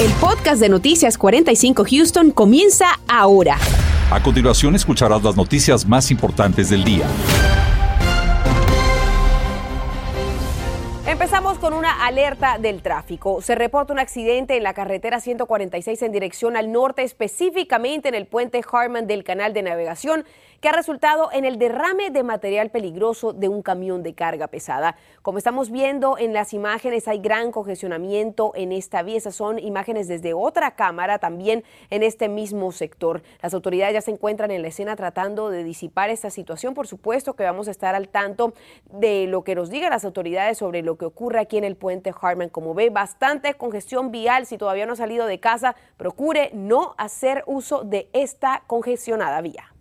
El podcast de Noticias 45 Houston comienza ahora. A continuación escucharás las noticias más importantes del día. Empezamos con una alerta del tráfico. Se reporta un accidente en la carretera 146 en dirección al norte, específicamente en el puente Harman del canal de navegación que ha resultado en el derrame de material peligroso de un camión de carga pesada. Como estamos viendo en las imágenes, hay gran congestionamiento en esta vía. Esas son imágenes desde otra cámara también en este mismo sector. Las autoridades ya se encuentran en la escena tratando de disipar esta situación. Por supuesto que vamos a estar al tanto de lo que nos digan las autoridades sobre lo que ocurre aquí en el puente Harman. Como ve, bastante congestión vial. Si todavía no ha salido de casa, procure no hacer uso de esta congestionada vía.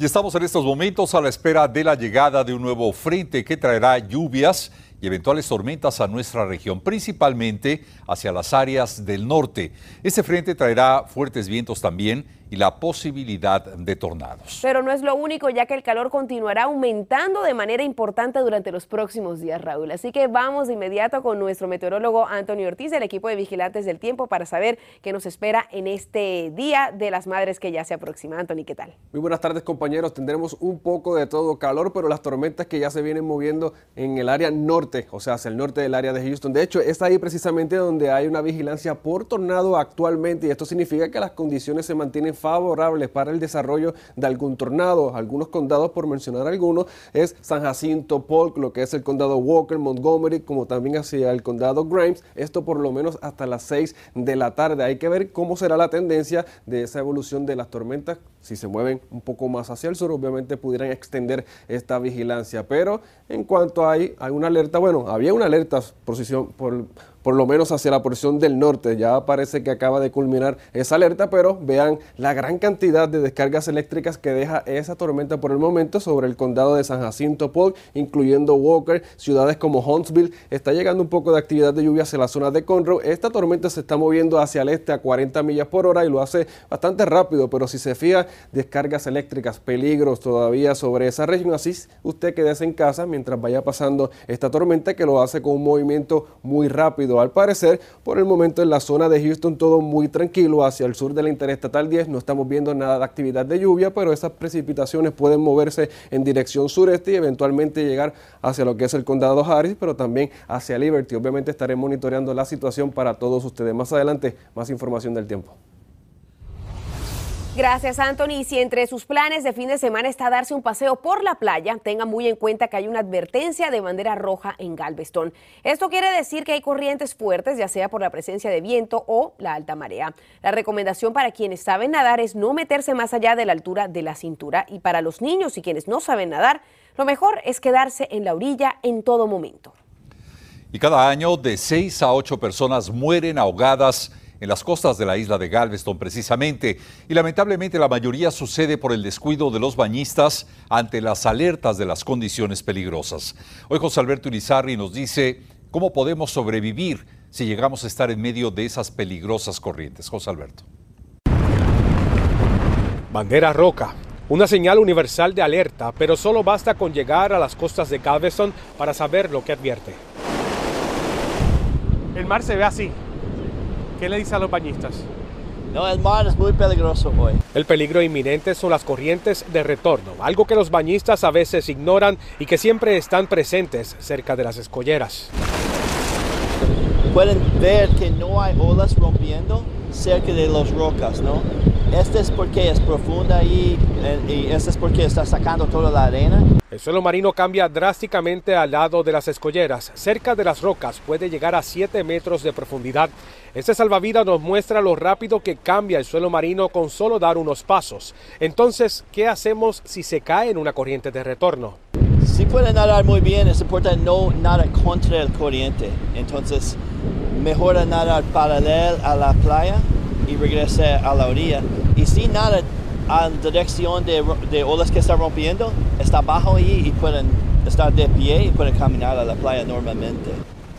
Y estamos en estos momentos a la espera de la llegada de un nuevo frente que traerá lluvias y eventuales tormentas a nuestra región, principalmente hacia las áreas del norte. Este frente traerá fuertes vientos también y la posibilidad de tornados. Pero no es lo único, ya que el calor continuará aumentando de manera importante durante los próximos días, Raúl. Así que vamos de inmediato con nuestro meteorólogo Antonio Ortiz del equipo de Vigilantes del Tiempo para saber qué nos espera en este Día de las Madres que ya se aproxima. Anthony, ¿qué tal? Muy buenas tardes, compañeros. Tendremos un poco de todo calor, pero las tormentas que ya se vienen moviendo en el área norte, o sea, hacia el norte del área de Houston. De hecho, es ahí precisamente donde hay una vigilancia por tornado actualmente y esto significa que las condiciones se mantienen favorables para el desarrollo de algún tornado. Algunos condados, por mencionar algunos, es San Jacinto, Polk, lo que es el condado Walker, Montgomery, como también hacia el condado Grimes. Esto por lo menos hasta las 6 de la tarde. Hay que ver cómo será la tendencia de esa evolución de las tormentas. Si se mueven un poco más hacia el sur, obviamente pudieran extender esta vigilancia. Pero en cuanto hay, hay una alerta, bueno, había una alerta por, por por lo menos hacia la porción del norte. Ya parece que acaba de culminar esa alerta, pero vean la gran cantidad de descargas eléctricas que deja esa tormenta por el momento sobre el condado de San Jacinto Polk, incluyendo Walker, ciudades como Huntsville. Está llegando un poco de actividad de lluvia hacia la zona de Conroe. Esta tormenta se está moviendo hacia el este a 40 millas por hora y lo hace bastante rápido, pero si se fija, descargas eléctricas, peligros todavía sobre esa región. Así usted quédese en casa mientras vaya pasando esta tormenta que lo hace con un movimiento muy rápido al parecer, por el momento en la zona de Houston todo muy tranquilo. Hacia el sur de la Interestatal 10 no estamos viendo nada de actividad de lluvia, pero esas precipitaciones pueden moverse en dirección sureste y eventualmente llegar hacia lo que es el condado Harris, pero también hacia Liberty. Obviamente estaré monitoreando la situación para todos ustedes. Más adelante, más información del tiempo. Gracias, Anthony. Si entre sus planes de fin de semana está darse un paseo por la playa, tenga muy en cuenta que hay una advertencia de bandera roja en Galveston. Esto quiere decir que hay corrientes fuertes, ya sea por la presencia de viento o la alta marea. La recomendación para quienes saben nadar es no meterse más allá de la altura de la cintura y para los niños y quienes no saben nadar, lo mejor es quedarse en la orilla en todo momento. Y cada año de 6 a 8 personas mueren ahogadas en las costas de la isla de Galveston precisamente, y lamentablemente la mayoría sucede por el descuido de los bañistas ante las alertas de las condiciones peligrosas. Hoy José Alberto Irizarri nos dice cómo podemos sobrevivir si llegamos a estar en medio de esas peligrosas corrientes. José Alberto. Bandera roca, una señal universal de alerta, pero solo basta con llegar a las costas de Galveston para saber lo que advierte. El mar se ve así, ¿Qué le dice a los bañistas? No, el mar es muy peligroso hoy. El peligro inminente son las corrientes de retorno, algo que los bañistas a veces ignoran y que siempre están presentes cerca de las escolleras. Pueden ver que no hay olas rompiendo cerca de las rocas, ¿no? Este es porque es profunda y, eh, y este es porque está sacando toda la arena. El suelo marino cambia drásticamente al lado de las escolleras. Cerca de las rocas puede llegar a 7 metros de profundidad. Este salvavidas nos muestra lo rápido que cambia el suelo marino con solo dar unos pasos. Entonces, ¿qué hacemos si se cae en una corriente de retorno? Si puede nadar muy bien, es importante no nadar contra el corriente. Entonces, mejor nadar paralelo a la playa y regresar a la orilla. Y si nada a dirección de, de olas que está rompiendo, está bajo ahí y pueden estar de pie y pueden caminar a la playa normalmente.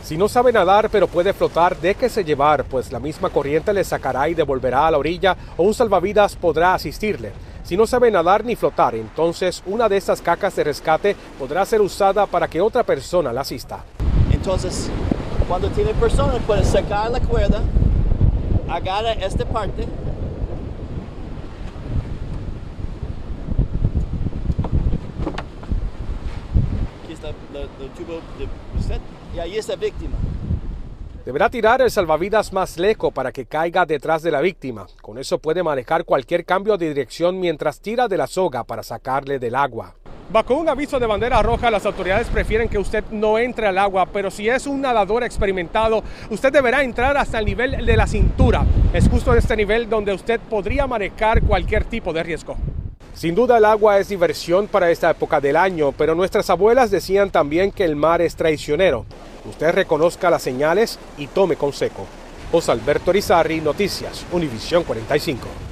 Si no sabe nadar pero puede flotar, déjese llevar, pues la misma corriente le sacará y devolverá a la orilla o un salvavidas podrá asistirle. Si no sabe nadar ni flotar, entonces una de estas cacas de rescate podrá ser usada para que otra persona la asista. Entonces, Cuando tiene personas, puede sacar la cuerda, agarra esta parte. Aquí está el tubo de usted y ahí está la víctima. Deberá tirar el salvavidas más lejos para que caiga detrás de la víctima. Con eso puede manejar cualquier cambio de dirección mientras tira de la soga para sacarle del agua. Bajo un aviso de bandera roja, las autoridades prefieren que usted no entre al agua, pero si es un nadador experimentado, usted deberá entrar hasta el nivel de la cintura. Es justo en este nivel donde usted podría manejar cualquier tipo de riesgo. Sin duda el agua es diversión para esta época del año, pero nuestras abuelas decían también que el mar es traicionero. Usted reconozca las señales y tome consejo. José Alberto Rizarri, Noticias, Univisión 45.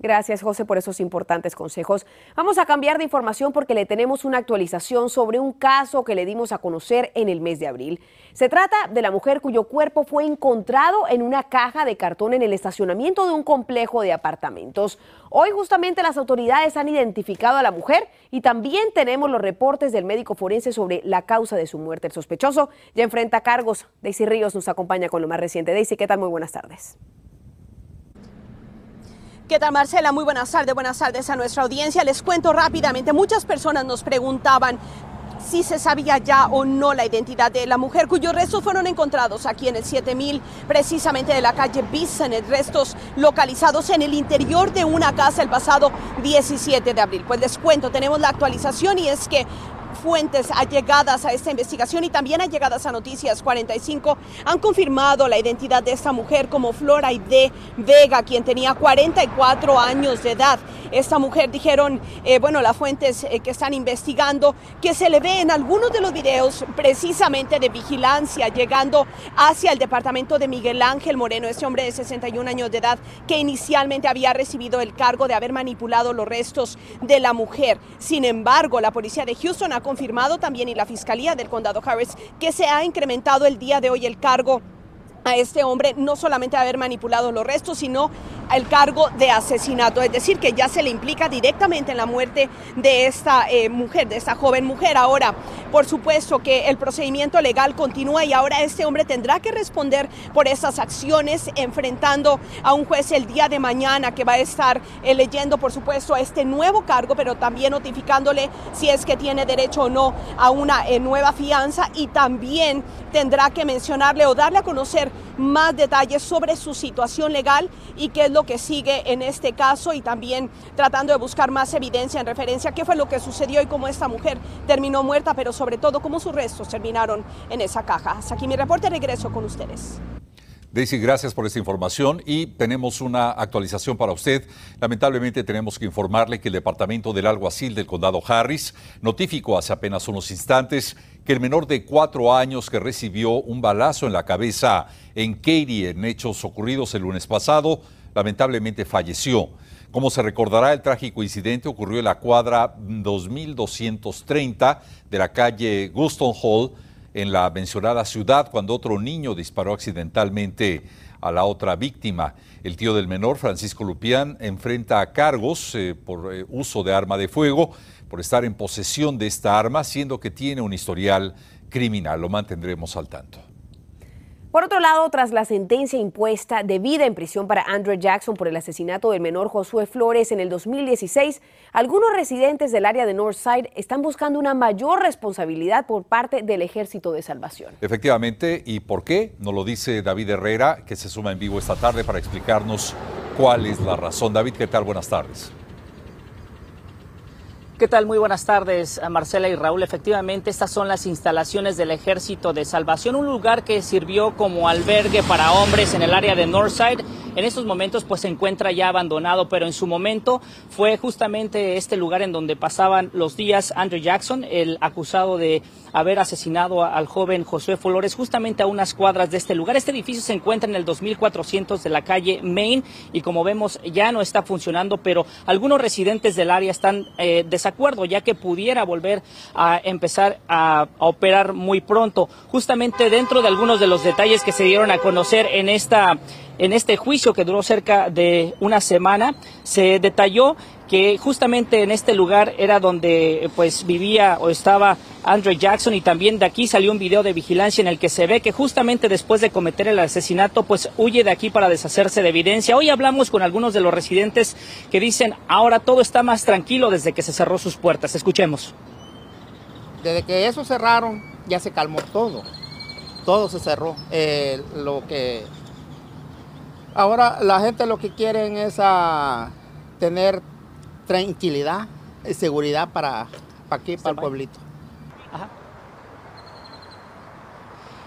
Gracias, José, por esos importantes consejos. Vamos a cambiar de información porque le tenemos una actualización sobre un caso que le dimos a conocer en el mes de abril. Se trata de la mujer cuyo cuerpo fue encontrado en una caja de cartón en el estacionamiento de un complejo de apartamentos. Hoy justamente las autoridades han identificado a la mujer y también tenemos los reportes del médico forense sobre la causa de su muerte. El sospechoso ya enfrenta cargos. Daisy Ríos nos acompaña con lo más reciente. Daisy, ¿qué tal? Muy buenas tardes. ¿Qué tal Marcela? Muy buenas tardes, buenas tardes a nuestra audiencia. Les cuento rápidamente, muchas personas nos preguntaban si se sabía ya o no la identidad de la mujer cuyos restos fueron encontrados aquí en el 7000, precisamente de la calle Bissonnet, restos localizados en el interior de una casa el pasado 17 de abril. Pues les cuento, tenemos la actualización y es que fuentes allegadas a esta investigación y también allegadas a Noticias 45 han confirmado la identidad de esta mujer como Flora de Vega, quien tenía 44 años de edad. Esta mujer dijeron, eh, bueno, las fuentes eh, que están investigando, que se le ve en algunos de los videos precisamente de vigilancia llegando hacia el departamento de Miguel Ángel Moreno, este hombre de 61 años de edad que inicialmente había recibido el cargo de haber manipulado los restos de la mujer. Sin embargo, la policía de Houston ha confirmado también y la Fiscalía del Condado Harris que se ha incrementado el día de hoy el cargo a este hombre no solamente haber manipulado los restos, sino el cargo de asesinato, es decir, que ya se le implica directamente en la muerte de esta eh, mujer, de esta joven mujer. Ahora, por supuesto que el procedimiento legal continúa y ahora este hombre tendrá que responder por esas acciones, enfrentando a un juez el día de mañana que va a estar eh, leyendo, por supuesto, a este nuevo cargo, pero también notificándole si es que tiene derecho o no a una eh, nueva fianza. Y también tendrá que mencionarle o darle a conocer más detalles sobre su situación legal y qué es lo que sigue en este caso. Y también tratando de buscar más evidencia en referencia a qué fue lo que sucedió y cómo esta mujer terminó muerta, pero sobre todo cómo sus restos terminaron en esa caja. Hasta aquí mi reporte, regreso con ustedes. Daisy, gracias por esta información y tenemos una actualización para usted. Lamentablemente tenemos que informarle que el Departamento del Alguacil del Condado Harris notificó hace apenas unos instantes que el menor de cuatro años que recibió un balazo en la cabeza en Katy en hechos ocurridos el lunes pasado, lamentablemente falleció. Como se recordará, el trágico incidente ocurrió en la cuadra 2230 de la calle Guston Hall en la mencionada ciudad cuando otro niño disparó accidentalmente a la otra víctima. El tío del menor, Francisco Lupián, enfrenta cargos eh, por eh, uso de arma de fuego, por estar en posesión de esta arma, siendo que tiene un historial criminal. Lo mantendremos al tanto. Por otro lado, tras la sentencia impuesta de vida en prisión para Andrew Jackson por el asesinato del menor Josué Flores en el 2016, algunos residentes del área de Northside están buscando una mayor responsabilidad por parte del Ejército de Salvación. Efectivamente, ¿y por qué? Nos lo dice David Herrera, que se suma en vivo esta tarde para explicarnos cuál es la razón. David, ¿qué tal? Buenas tardes. ¿Qué tal? Muy buenas tardes, Marcela y Raúl. Efectivamente, estas son las instalaciones del Ejército de Salvación, un lugar que sirvió como albergue para hombres en el área de Northside. En estos momentos pues se encuentra ya abandonado, pero en su momento fue justamente este lugar en donde pasaban los días Andrew Jackson, el acusado de haber asesinado al joven Josué Flores justamente a unas cuadras de este lugar. Este edificio se encuentra en el 2400 de la calle Main y como vemos ya no está funcionando, pero algunos residentes del área están eh, desacuerdo ya que pudiera volver a empezar a, a, operar muy pronto. Justamente dentro de algunos de los detalles que se dieron a conocer en esta en este juicio que duró cerca de una semana, se detalló que justamente en este lugar era donde pues vivía o estaba Andre Jackson y también de aquí salió un video de vigilancia en el que se ve que justamente después de cometer el asesinato pues huye de aquí para deshacerse de evidencia. Hoy hablamos con algunos de los residentes que dicen ahora todo está más tranquilo desde que se cerró sus puertas. Escuchemos. Desde que eso cerraron ya se calmó todo, todo se cerró. Eh, lo que ahora la gente lo que quieren es a tener tranquilidad y seguridad para, para aquí, para el pueblito.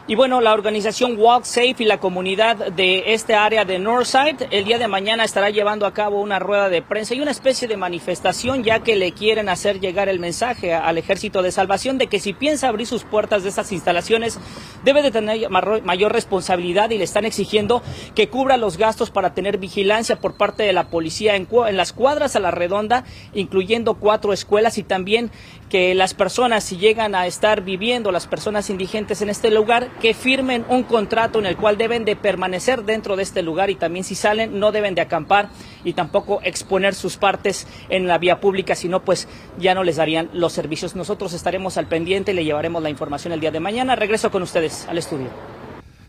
Y bueno, la organización Walk Safe y la comunidad de este área de Northside el día de mañana estará llevando a cabo una rueda de prensa y una especie de manifestación ya que le quieren hacer llegar el mensaje al Ejército de Salvación de que si piensa abrir sus puertas de estas instalaciones debe de tener mayor responsabilidad y le están exigiendo que cubra los gastos para tener vigilancia por parte de la policía en, las cuadras a la redonda, incluyendo cuatro escuelas y también que las personas si llegan a estar viviendo, las personas indigentes en este lugar, que firmen un contrato en el cual deben de permanecer dentro de este lugar y también si salen no deben de acampar y tampoco exponer sus partes en la vía pública, sino pues ya no les darían los servicios. Nosotros estaremos al pendiente y le llevaremos la información el día de mañana. Regreso con ustedes al estudio.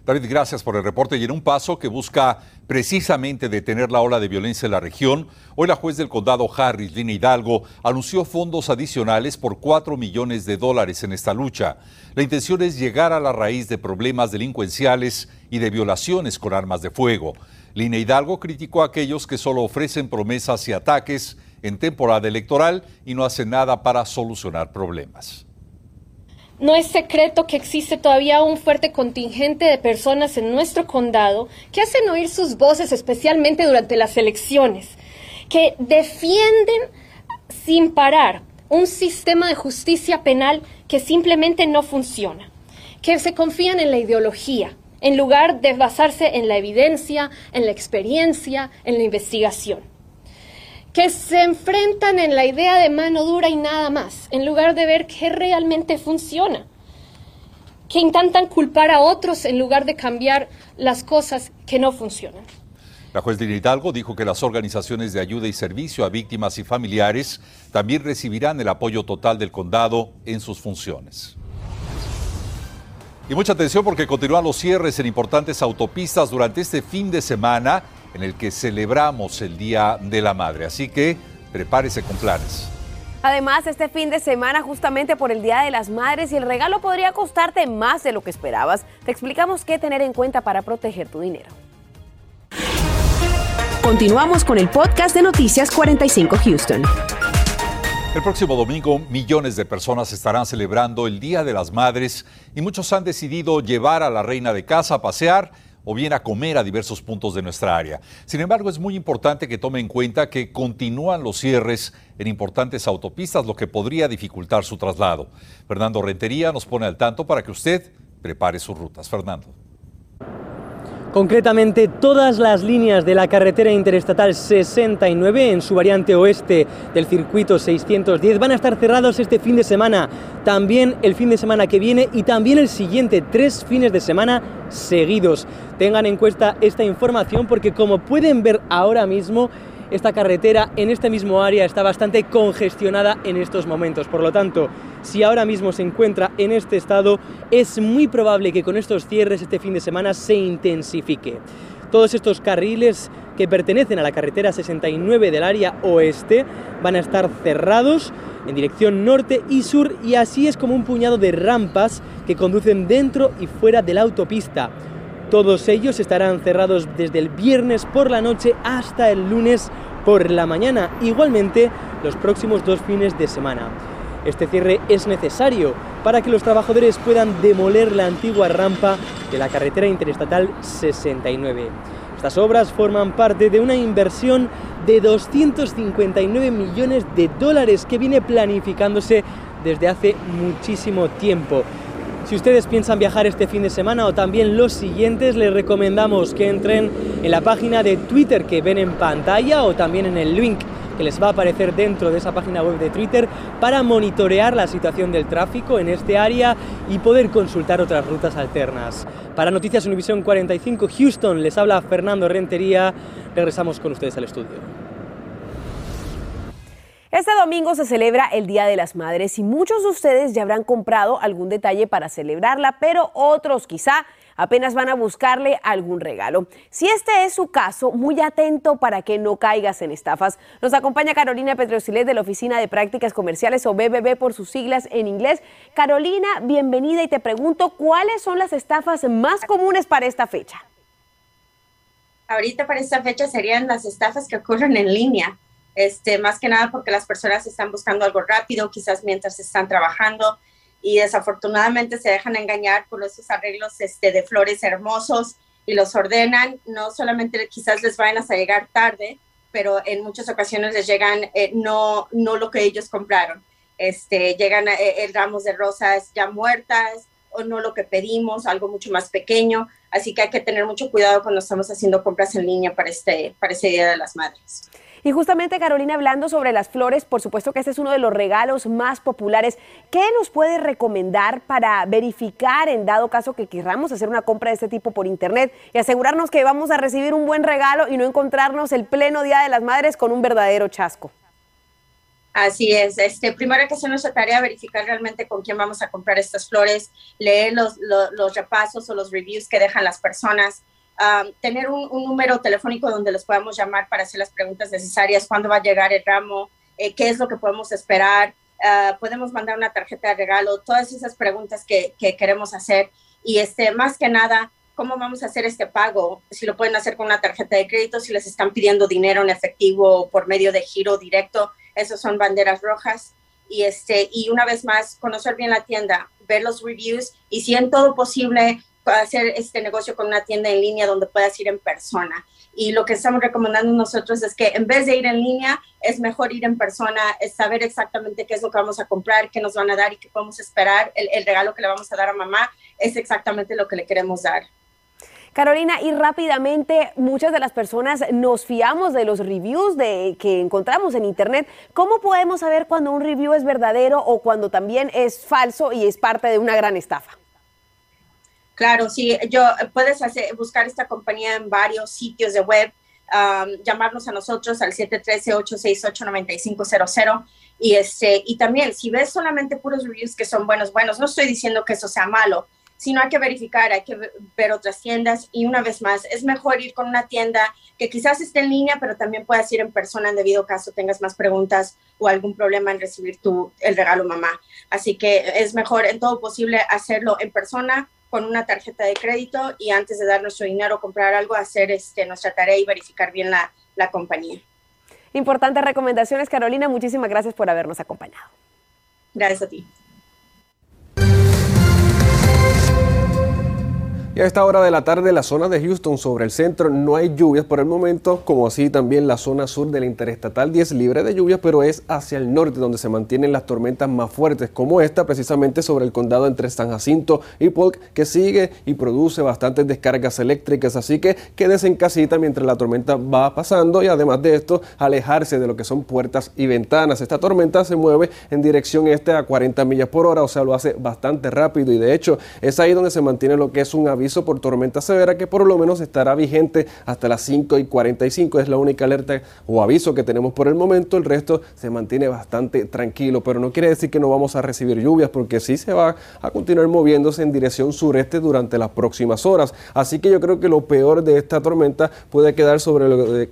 David, gracias por el reporte. Y en un paso que busca precisamente detener la ola de violencia en la región, hoy la juez del condado Harris, Lina Hidalgo, anunció fondos adicionales por 4 millones de dólares en esta lucha. La intención es llegar a la raíz de problemas delincuenciales y de violaciones con armas de fuego. Lina Hidalgo criticó a aquellos que solo ofrecen promesas y ataques en temporada electoral y no hacen nada para solucionar problemas. No es secreto que existe todavía un fuerte contingente de personas en nuestro condado que hacen oír sus voces, especialmente durante las elecciones, que defienden sin parar un sistema de justicia penal que simplemente no funciona, que se confían en la ideología, en lugar de basarse en la evidencia, en la experiencia, en la investigación que se enfrentan en la idea de mano dura y nada más, en lugar de ver qué realmente funciona, que intentan culpar a otros en lugar de cambiar las cosas que no funcionan. La juez de Hidalgo dijo que las organizaciones de ayuda y servicio a víctimas y familiares también recibirán el apoyo total del condado en sus funciones. Y mucha atención porque continúan los cierres en importantes autopistas durante este fin de semana en el que celebramos el Día de la Madre. Así que prepárese con planes. Además, este fin de semana, justamente por el Día de las Madres, y el regalo podría costarte más de lo que esperabas, te explicamos qué tener en cuenta para proteger tu dinero. Continuamos con el podcast de Noticias 45 Houston. El próximo domingo millones de personas estarán celebrando el Día de las Madres y muchos han decidido llevar a la reina de casa a pasear o bien a comer a diversos puntos de nuestra área. Sin embargo, es muy importante que tome en cuenta que continúan los cierres en importantes autopistas, lo que podría dificultar su traslado. Fernando Rentería nos pone al tanto para que usted prepare sus rutas. Fernando. Concretamente, todas las líneas de la carretera interestatal 69 en su variante oeste del circuito 610 van a estar cerrados este fin de semana, también el fin de semana que viene y también el siguiente, tres fines de semana seguidos. Tengan en cuenta esta información porque como pueden ver ahora mismo, esta carretera en este mismo área está bastante congestionada en estos momentos. Por lo tanto, si ahora mismo se encuentra en este estado, es muy probable que con estos cierres este fin de semana se intensifique. Todos estos carriles que pertenecen a la carretera 69 del área oeste van a estar cerrados en dirección norte y sur y así es como un puñado de rampas que conducen dentro y fuera de la autopista. Todos ellos estarán cerrados desde el viernes por la noche hasta el lunes por la mañana, igualmente los próximos dos fines de semana. Este cierre es necesario para que los trabajadores puedan demoler la antigua rampa de la carretera interestatal 69. Estas obras forman parte de una inversión de 259 millones de dólares que viene planificándose desde hace muchísimo tiempo. Si ustedes piensan viajar este fin de semana o también los siguientes, les recomendamos que entren en la página de Twitter que ven en pantalla o también en el link que les va a aparecer dentro de esa página web de Twitter para monitorear la situación del tráfico en este área y poder consultar otras rutas alternas. Para Noticias Univisión 45 Houston les habla Fernando Rentería. Regresamos con ustedes al estudio. Este domingo se celebra el Día de las Madres y muchos de ustedes ya habrán comprado algún detalle para celebrarla, pero otros quizá apenas van a buscarle algún regalo. Si este es su caso, muy atento para que no caigas en estafas. Nos acompaña Carolina Petrosilet de la Oficina de Prácticas Comerciales o BBB por sus siglas en inglés. Carolina, bienvenida y te pregunto, ¿cuáles son las estafas más comunes para esta fecha? Ahorita para esta fecha serían las estafas que ocurren en línea este, más que nada porque las personas están buscando algo rápido, quizás mientras están trabajando y desafortunadamente se dejan engañar por esos arreglos este, de flores hermosos y los ordenan, no solamente quizás les vayan a llegar tarde, pero en muchas ocasiones les llegan eh, no, no lo que ellos compraron. Este, llegan eh, ramos de rosas ya muertas o no lo que pedimos, algo mucho más pequeño. Así que hay que tener mucho cuidado cuando estamos haciendo compras en línea para este, para este Día de las Madres. Y justamente Carolina, hablando sobre las flores, por supuesto que este es uno de los regalos más populares. ¿Qué nos puede recomendar para verificar en dado caso que queramos hacer una compra de este tipo por internet y asegurarnos que vamos a recibir un buen regalo y no encontrarnos el pleno Día de las Madres con un verdadero chasco? Así es. Este, primero hay que hacer nuestra tarea, verificar realmente con quién vamos a comprar estas flores, leer los, los, los repasos o los reviews que dejan las personas, tener un, número telefónico donde los podamos llamar para hacer las preguntas necesarias, cuándo va a llegar el ramo, eh, qué es lo que podemos esperar, ah, podemos mandar una tarjeta de regalo, todas esas preguntas que, que, queremos hacer y este, más que nada, cómo vamos a hacer este pago, si lo pueden hacer con una tarjeta de crédito, si les están pidiendo dinero en efectivo por medio de giro directo, esos son banderas rojas. Y, este, y una vez más, conocer bien la tienda, ver los reviews y si en todo posible hacer este negocio con una tienda en línea donde puedas ir en persona. Y lo que estamos recomendando nosotros es que en vez de ir en línea, es mejor ir en persona, es saber exactamente qué es lo que vamos a comprar, qué nos van a dar y qué podemos esperar. El, el regalo que le vamos a dar a mamá es exactamente lo que le queremos dar. Carolina, y rápidamente, muchas de las personas nos fiamos de los reviews de, que encontramos en Internet. ¿Cómo podemos saber cuando un review es verdadero o cuando también es falso y es parte de una gran estafa? Claro, sí, yo puedes hacer, buscar esta compañía en varios sitios de web, llamarnos a nosotros al 713-868-9500 y este y también si ves solamente puros reviews que son buenos, buenos, no estoy diciendo que eso sea malo, sino hay que verificar, hay que ver otras tiendas y una vez más, es mejor ir con una tienda que quizás esté en línea, pero también puedas ir en persona en debido caso tengas más preguntas o algún problema en recibir tu, el regalo mamá. Así que es mejor en todo posible hacerlo en persona con una tarjeta de crédito y antes de dar nuestro dinero o comprar algo, hacer este, nuestra tarea y verificar bien la, la compañía. Importantes recomendaciones, Carolina. Muchísimas gracias por habernos acompañado. Gracias a ti. Y a esta hora de la tarde, la zona de Houston sobre el centro no hay lluvias por el momento, como así también la zona sur de la Interestatal 10 libre de lluvias, pero es hacia el norte donde se mantienen las tormentas más fuertes, como esta precisamente sobre el condado entre San Jacinto y Polk, que sigue y produce bastantes descargas eléctricas. Así que quédese en casita mientras la tormenta va pasando y además de esto, alejarse de lo que son puertas y ventanas. Esta tormenta se mueve en dirección este a 40 millas por hora, o sea, lo hace bastante rápido y de hecho es ahí donde se mantiene lo que es un avión aviso por tormenta severa que por lo menos estará vigente hasta las 5 y 45. Es la única alerta o aviso que tenemos por el momento. El resto se mantiene bastante tranquilo, pero no quiere decir que no vamos a recibir lluvias porque sí se va a continuar moviéndose en dirección sureste durante las próximas horas. Así que yo creo que lo peor de esta tormenta puede quedar sobre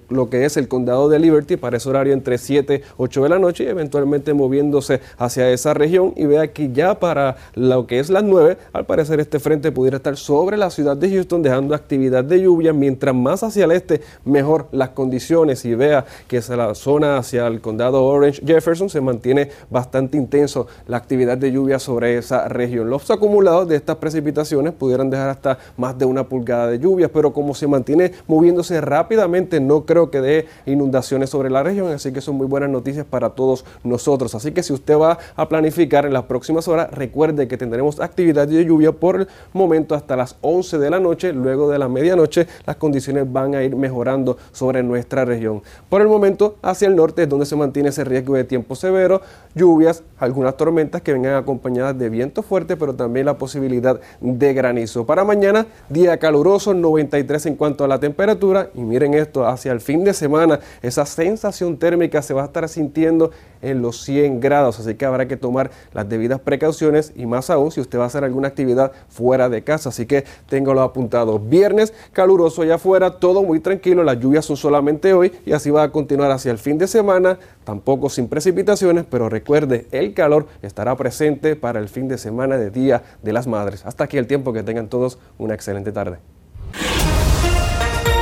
lo, que es el condado de Liberty para ese horario entre 7 y 8 de la noche y eventualmente moviéndose hacia esa región y vea que ya para lo que es las 9, al parecer este frente pudiera estar sobre la ciudad de Houston dejando actividad de lluvia. Mientras más hacia el este, mejor las condiciones. Y vea que es la zona hacia el condado Orange Jefferson se mantiene bastante intenso la actividad de lluvia sobre esa región. Los acumulados de estas precipitaciones pudieran dejar hasta más de una pulgada de lluvia, pero como se mantiene moviéndose rápidamente, no creo que dé inundaciones sobre la región. Así que son muy buenas noticias para todos nosotros. Así que si usted va a planificar en las próximas horas, recuerde que tendremos actividad de lluvia por el momento hasta las 8 11 de la noche, luego de la medianoche, las condiciones van a ir mejorando sobre nuestra región. Por el momento, hacia el norte es donde se mantiene ese riesgo de tiempo severo, lluvias, algunas tormentas que vengan acompañadas de viento fuerte, pero también la posibilidad de granizo. Para mañana, día caluroso, 93 en cuanto a la temperatura, y miren esto, hacia el fin de semana, esa sensación térmica se va a estar sintiendo en los 100 grados, así que habrá que tomar las debidas precauciones y más aún si usted va a hacer alguna actividad fuera de casa, así que téngalo apuntado. Viernes caluroso allá afuera, todo muy tranquilo, las lluvias son solamente hoy y así va a continuar hacia el fin de semana, tampoco sin precipitaciones, pero recuerde, el calor estará presente para el fin de semana de Día de las Madres. Hasta aquí el tiempo, que tengan todos una excelente tarde.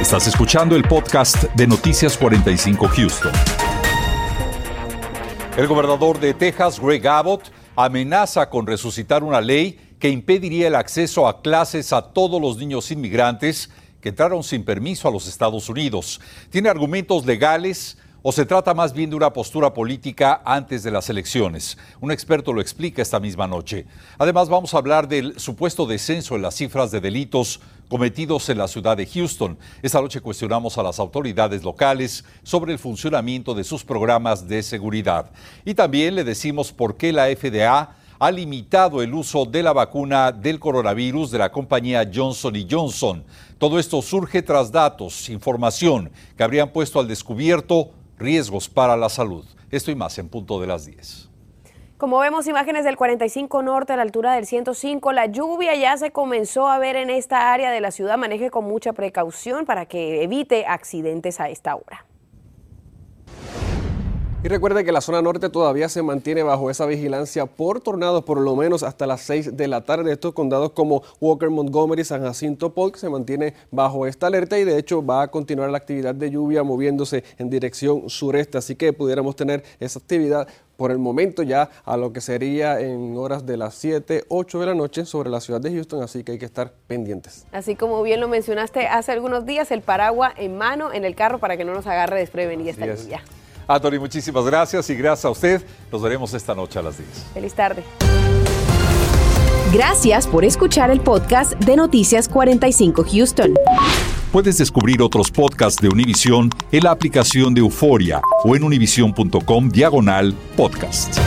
Estás escuchando el podcast de Noticias 45 Houston. El gobernador de Texas, Greg Abbott, amenaza con resucitar una ley que impediría el acceso a clases a todos los niños inmigrantes que entraron sin permiso a los Estados Unidos. Tiene argumentos legales o se trata más bien de una postura política antes de las elecciones. Un experto lo explica esta misma noche. Además, vamos a hablar del supuesto descenso en las cifras de delitos cometidos en la ciudad de Houston. Esta noche cuestionamos a las autoridades locales sobre el funcionamiento de sus programas de seguridad. Y también le decimos por qué la FDA ha limitado el uso de la vacuna del coronavirus de la compañía Johnson Johnson. Todo esto surge tras datos, información que habrían puesto al descubierto riesgos para la salud. Esto y más en punto de las 10. Como vemos imágenes del 45 norte a la altura del 105, la lluvia ya se comenzó a ver en esta área de la ciudad. Maneje con mucha precaución para que evite accidentes a esta hora. Y recuerde que la zona norte todavía se mantiene bajo esa vigilancia por tornados por lo menos hasta las 6 de la tarde. Estos condados como Walker, Montgomery, San Jacinto, Polk se mantiene bajo esta alerta y de hecho va a continuar la actividad de lluvia moviéndose en dirección sureste. Así que pudiéramos tener esa actividad por el momento ya a lo que sería en horas de las 7, 8 de la noche sobre la ciudad de Houston, así que hay que estar pendientes. Así como bien lo mencionaste hace algunos días, el paraguas en mano en el carro para que no nos agarre desprevenida esta lluvia. Anthony, muchísimas gracias y gracias a usted. Nos veremos esta noche a las 10. Feliz tarde. Gracias por escuchar el podcast de Noticias 45 Houston. Puedes descubrir otros podcasts de Univision en la aplicación de Euforia o en univision.com diagonal podcast.